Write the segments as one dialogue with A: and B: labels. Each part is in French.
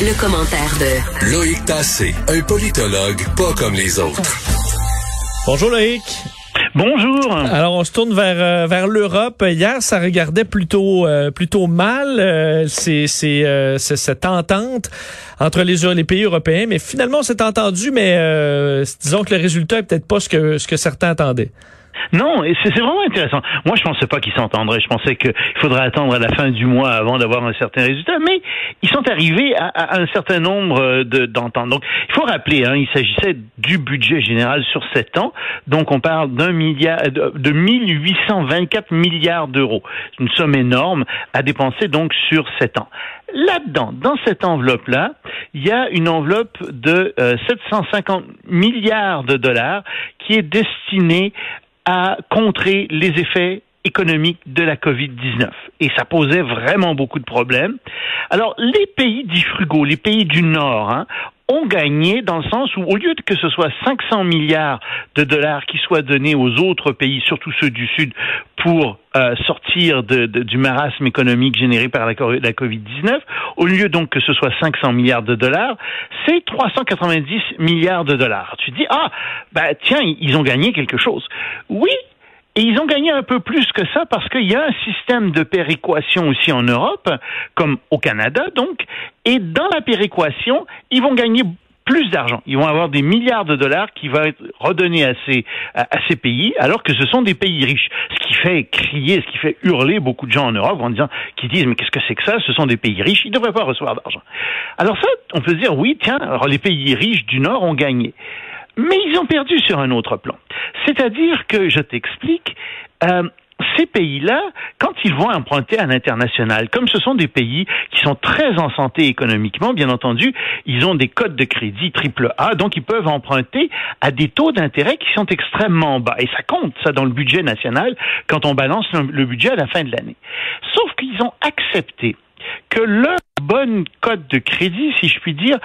A: Le, commentaire de
B: Loïc Tassé, un politologue pas comme les autres.
C: Bonjour Loïc.
D: Bonjour.
C: Alors on se tourne vers euh, vers l'Europe. Hier, ça regardait plutôt euh, plutôt mal. Euh, c'est c'est cette entente entre les les pays européens, mais finalement on s'est entendu, mais disons que le résultat est peut-être pas ce que ce que certains attendaient.
D: Non, c'est vraiment intéressant. Moi, je pensais pas qu'ils s'entendraient. Je pensais qu'il faudrait attendre à la fin du mois avant d'avoir un certain résultat. Mais ils sont arrivés à, un certain nombre euh, d'ententes. Donc, il faut rappeler, hein, il s'agissait du budget général sur sept ans. Donc, on parle d'un milliard, de, de 1824 milliards d'euros. Une somme énorme à dépenser donc sur sept ans. Là-dedans, dans cette enveloppe-là, il y a une enveloppe de 750 euh, milliards de dollars qui est destinée à contrer les effets économiques de la COVID-19. Et ça posait vraiment beaucoup de problèmes. Alors, les pays dits frugaux, les pays du Nord, hein, ont gagné dans le sens où, au lieu que ce soit 500 milliards de dollars qui soient donnés aux autres pays, surtout ceux du Sud, pour euh, sortir du marasme économique généré par la, la COVID-19, au lieu donc que ce soit 500 milliards de dollars, c'est 390 milliards de dollars. Tu dis, ah, bah tiens, ils ont gagné quelque chose. Oui, et ils ont gagné un peu plus que ça parce qu'il y a un système de péréquation aussi en Europe, comme au Canada donc, et dans la péréquation, ils vont gagner plus d'argent. Ils vont avoir des milliards de dollars qui vont être redonnés à ces, à, ces pays, alors que ce sont des pays riches. Ce qui fait crier, ce qui fait hurler beaucoup de gens en Europe en disant, qui disent, mais qu'est-ce que c'est que ça? Ce sont des pays riches, ils ne devraient pas recevoir d'argent. Alors ça, on peut se dire, oui, tiens, alors les pays riches du Nord ont gagné. Mais ils ont perdu sur un autre plan. C'est-à-dire que, je t'explique, euh, ces pays-là, quand ils vont emprunter à l'international, comme ce sont des pays qui sont très en santé économiquement, bien entendu, ils ont des codes de crédit triple A, donc ils peuvent emprunter à des taux d'intérêt qui sont extrêmement bas. Et ça compte, ça, dans le budget national, quand on balance le budget à la fin de l'année. Sauf qu'ils ont accepté que leur bonne cote de crédit, si je puis dire,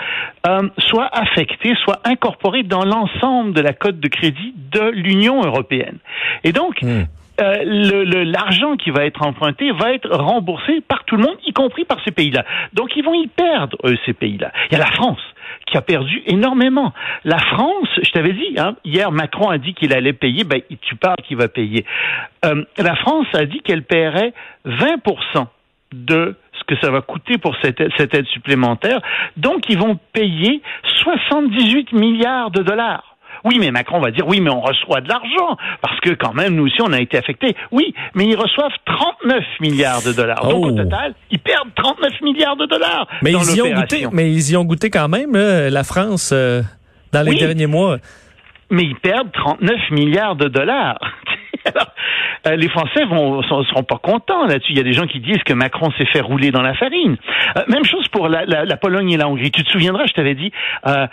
D: euh, soit affectée, soit incorporée dans l'ensemble de la cote de crédit de l'Union européenne. Et donc, hmm. euh, l'argent qui va être emprunté va être remboursé par tout le monde, y compris par ces pays-là. Donc, ils vont y perdre, eux, ces pays-là. Il y a la France qui a perdu énormément. La France, je t'avais dit, hein, hier Macron a dit qu'il allait payer, ben tu parles qu'il va payer. Euh, la France a dit qu'elle paierait 20% de que ça va coûter pour cette, cette aide supplémentaire. Donc, ils vont payer 78 milliards de dollars. Oui, mais Macron va dire oui, mais on reçoit de l'argent parce que quand même nous aussi on a été affectés. Oui, mais ils reçoivent 39 milliards de dollars. Donc au oh. total, ils perdent 39 milliards de dollars.
C: Mais ils y ont goûté. Mais ils y ont goûté quand même la France euh, dans les derniers mois.
D: Mais ils perdent 39 milliards de dollars. Euh, les Français vont seront pas contents là-dessus. Il y a des gens qui disent que Macron s'est fait rouler dans la farine. Euh, même chose pour la, Pologne et la Hongrie. Tu te souviendras, je t'avais dit. Euh,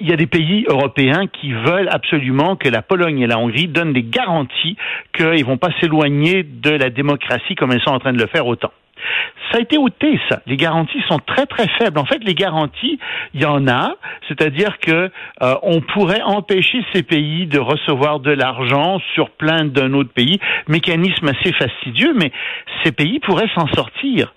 D: il y a des pays européens qui veulent absolument que la Pologne et la Hongrie donnent des garanties qu'ils vont pas s'éloigner de la démocratie comme elles sont en train de le faire autant. Ça a été ôté, ça. Les garanties sont très très faibles. En fait, les garanties, il y en a, c'est-à-dire que euh, on pourrait empêcher ces pays de recevoir de l'argent sur plein d'un autre pays, mécanisme assez fastidieux, mais ces pays pourraient s'en sortir.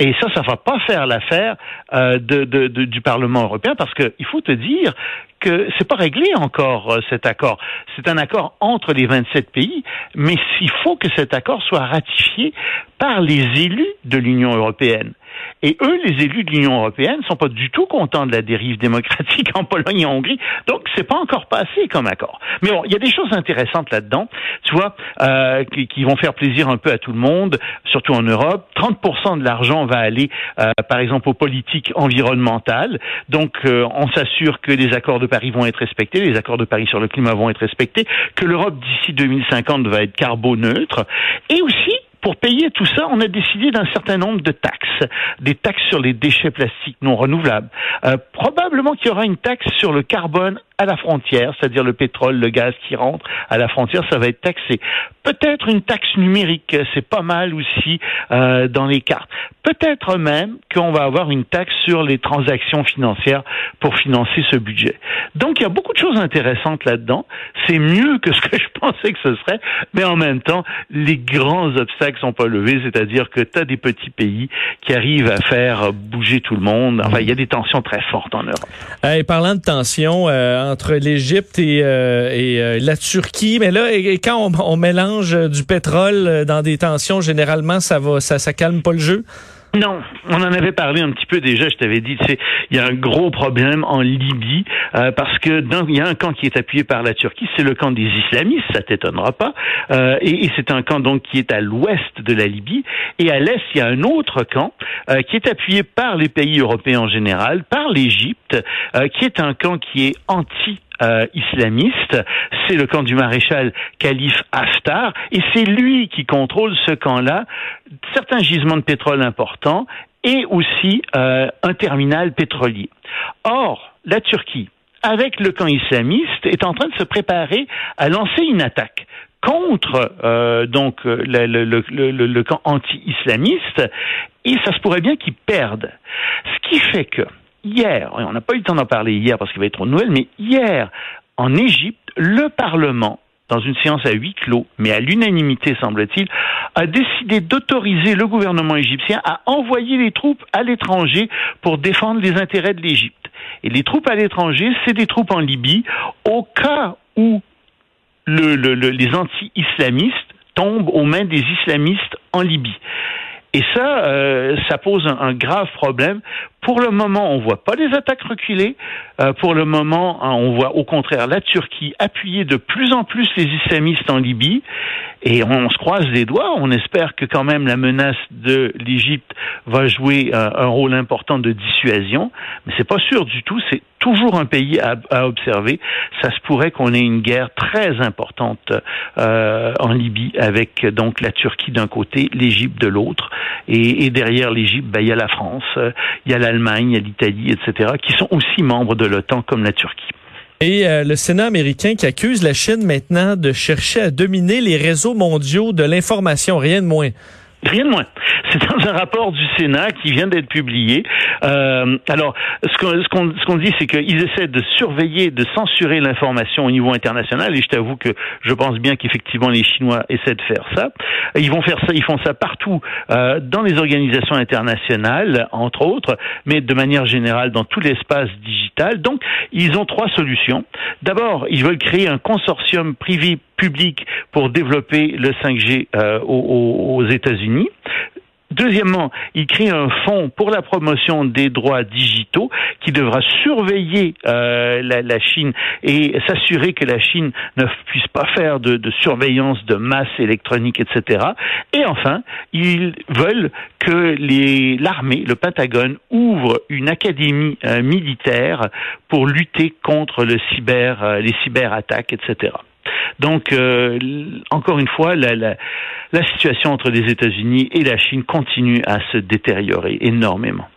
D: Et ça, ça va pas faire l'affaire euh, du Parlement européen parce qu'il faut te dire que c'est pas réglé encore euh, cet accord. C'est un accord entre les 27 pays, mais il faut que cet accord soit ratifié par les élus de l'Union européenne. Et eux, les élus de l'Union européenne, sont pas du tout contents de la dérive démocratique en Pologne et en Hongrie. Donc, c'est pas encore passé comme accord. Mais bon, il y a des choses intéressantes là-dedans, tu vois, euh, qui, vont faire plaisir un peu à tout le monde, surtout en Europe. 30% de l'argent va aller, euh, par exemple, aux politiques environnementales. Donc, euh, on s'assure que les accords de Paris vont être respectés, les accords de Paris sur le climat vont être respectés, que l'Europe d'ici 2050 va être carboneutre, et aussi pour payer tout ça, on a décidé d'un certain nombre de taxes, des taxes sur les déchets plastiques non renouvelables. Euh, probablement qu'il y aura une taxe sur le carbone à la frontière, c'est-à-dire le pétrole, le gaz qui rentre à la frontière, ça va être taxé. Peut-être une taxe numérique, c'est pas mal aussi euh, dans les cartes. Peut-être même qu'on va avoir une taxe sur les transactions financières pour financer ce budget. Donc il y a beaucoup de choses intéressantes là-dedans. C'est mieux que ce que je pensais que ce serait, mais en même temps, les grands obstacles sont pas levés, c'est-à-dire que tu as des petits pays qui arrivent à faire bouger tout le monde. Enfin, il y a des tensions très fortes en Europe.
C: Et parlant de tensions euh, entre l'Égypte et, euh, euh, la Turquie, mais là, et, quand on, mélange du pétrole dans des tensions, généralement, ça va, ça, ça calme pas le jeu?
D: Non, on en avait parlé un petit peu déjà. Je t'avais dit, c'est il y a un gros problème en Libye euh, parce que il y a un camp qui est appuyé par la Turquie, c'est le camp des islamistes, ça t'étonnera pas, euh, et, et c'est un camp donc qui est à l'ouest de la Libye, et à l'est il y a un autre camp euh, qui est appuyé par les pays européens en général, par l'Égypte, euh, qui est un camp qui est anti euh, islamiste, c'est le camp du maréchal Khalif Haftar, et c'est lui qui contrôle ce camp-là, certains gisements de pétrole importants, et aussi euh, un terminal pétrolier. Or, la Turquie, avec le camp islamiste, est en train de se préparer à lancer une attaque contre euh, donc le, le, le, le camp anti-islamiste, et ça se pourrait bien qu'ils perdent. Ce qui fait que hier, on n'a pas eu le temps d'en parler hier parce qu'il va être trop de nouvelles, mais hier, en Égypte, le Parlement dans une séance à huis clos, mais à l'unanimité semble-t-il, a décidé d'autoriser le gouvernement égyptien à envoyer les troupes à l'étranger pour défendre les intérêts de l'Égypte. Et les troupes à l'étranger, c'est des troupes en Libye, au cas où le, le, le, les anti-islamistes tombent aux mains des islamistes en Libye. Et ça, euh, ça pose un, grave problème. Pour le moment, on voit pas les attaques reculer. Euh, pour le moment, hein, on voit au contraire la Turquie appuyer de plus en plus les islamistes en Libye. Et on, se croise les doigts. On espère que quand même la menace de l'Égypte va jouer euh, un rôle important de dissuasion. Mais c'est pas sûr du tout. C'est toujours un pays à, à, observer. Ça se pourrait qu'on ait une guerre très importante euh, en Libye avec donc la Turquie d'un côté, l'Égypte de l'autre, et, et, derrière l'Égypte, ben, il y a la France, il y a l'Allemagne, y a l'Italie, etc., qui sont aussi membres de l'OTAN comme la Turquie.
C: Et euh, le Sénat américain qui accuse la Chine maintenant de chercher à dominer les réseaux mondiaux de l'information, rien de moins.
D: Rien de moins. C'est dans un rapport du Sénat qui vient d'être publié. Euh, alors, ce qu'on ce ce dit, c'est qu'ils essaient de surveiller, de censurer l'information au niveau international. Et je t'avoue que je pense bien qu'effectivement les Chinois essaient de faire ça. Ils vont faire ça, ils font ça partout euh, dans les organisations internationales, entre autres, mais de manière générale dans tout l'espace digital. Donc, ils ont trois solutions. D'abord, ils veulent créer un consortium privé public pour développer le 5G euh, aux, États-Unis. Deuxièmement, il crée un fonds pour la promotion des droits digitaux qui devra surveiller euh, la, Chine et s'assurer que la Chine ne puisse pas faire de, surveillance de masse électronique, etc. Et enfin, ils veulent que l'armée, le Pentagone, ouvre une académie euh, militaire pour lutter contre les cyberattaques, etc. Donc, euh, encore une fois, la, la, la situation entre les États-Unis et la Chine continue à se détériorer énormément.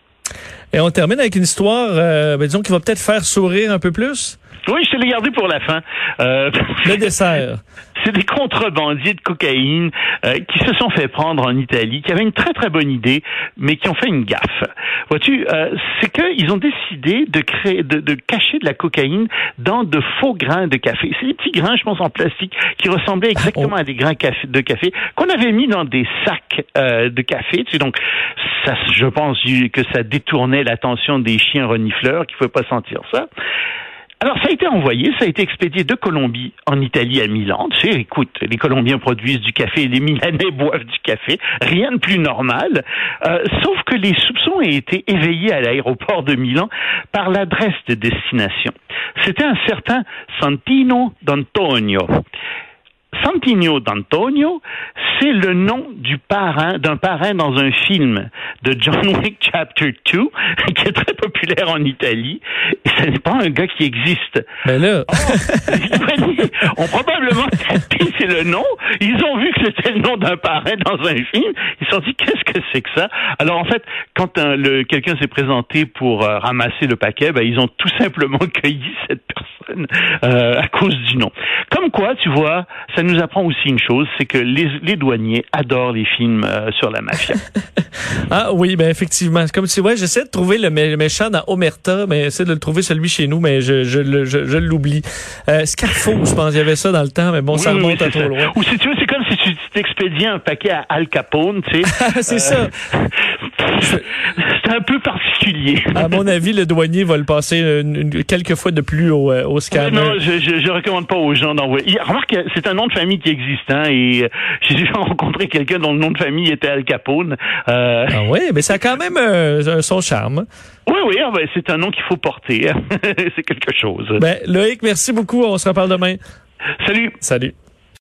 C: Et on termine avec une histoire, euh, ben disons, qui va peut-être faire sourire un peu plus.
D: Oui, je te l'ai gardé pour la fin.
C: Euh, le dessert.
D: C'est des contrebandiers de cocaïne euh, qui se sont fait prendre en Italie, qui avaient une très très bonne idée, mais qui ont fait une gaffe. Vois-tu, euh, c'est qu'ils ont décidé de créer, de, de, cacher de la cocaïne dans de faux grains de café. C'est des petits grains, je pense, en plastique, qui ressemblaient exactement à des grains de café qu'on avait mis dans des sacs euh, de café. Tu sais, donc, ça, je pense que ça détournait l'attention des chiens renifleurs qui ne pouvaient pas sentir ça. Alors, ça a été envoyé, ça a été expédié de Colombie en Italie à Milan. Tu sais, écoute, les Colombiens produisent du café, les Milanais boivent du café, rien de plus normal. Euh, sauf que les soupçons ont été éveillés à l'aéroport de Milan par l'adresse de destination. C'était un certain Santino d'Antonio. Santino d'Antonio, c'est le nom du parrain, d'un parrain dans un film de John Wick Chapter 2, qui est très populaire en Italie. Et ce n'est pas un gars qui existe.
C: Mais là.
D: on probablement tapé, c'est le nom. Ils ont vu que c'était le nom d'un parrain dans un film. Ils se sont dit, qu'est-ce que c'est que ça? Alors, en fait, quand un, le, quelqu'un s'est présenté pour euh, ramasser le paquet, ben, ils ont tout simplement cueilli cette personne euh, à cause du nom. Comme quoi, tu vois, ça nous apprend aussi une chose, c'est que les, les, douaniers adorent les films euh, sur la mafia.
C: ah oui, ben effectivement. Comme tu vois, j'essaie de trouver le méchant dans Omerta, mais j'essaie de le trouver celui chez nous, mais je, je, je, je l'oublie. Euh, Scarfo, je pense, il y avait ça dans le temps, mais bon, ça remonte
D: oui,
C: à trop loin.
D: Ou si tu veux, c'est comme si tu t'expédiais un paquet à Al Capone, tu sais.
C: c'est ça.
D: c'est un peu particulier.
C: À mon avis, le douanier va le passer une, une, quelques fois de plus au, au scanner.
D: Non, je, je, je, recommande pas aux gens d'envoyer. Remarque, c'est un nom de famille qui existe, hein, et j'ai déjà rencontré quelqu'un dont le nom de famille était Al Capone.
C: Euh... Ah oui, mais ça a quand même euh, son charme.
D: Oui, oui, ah ben, c'est un nom qu'il faut porter. c'est quelque chose.
C: Ben, Loïc, merci beaucoup. On se reparle demain.
D: Salut.
C: Salut.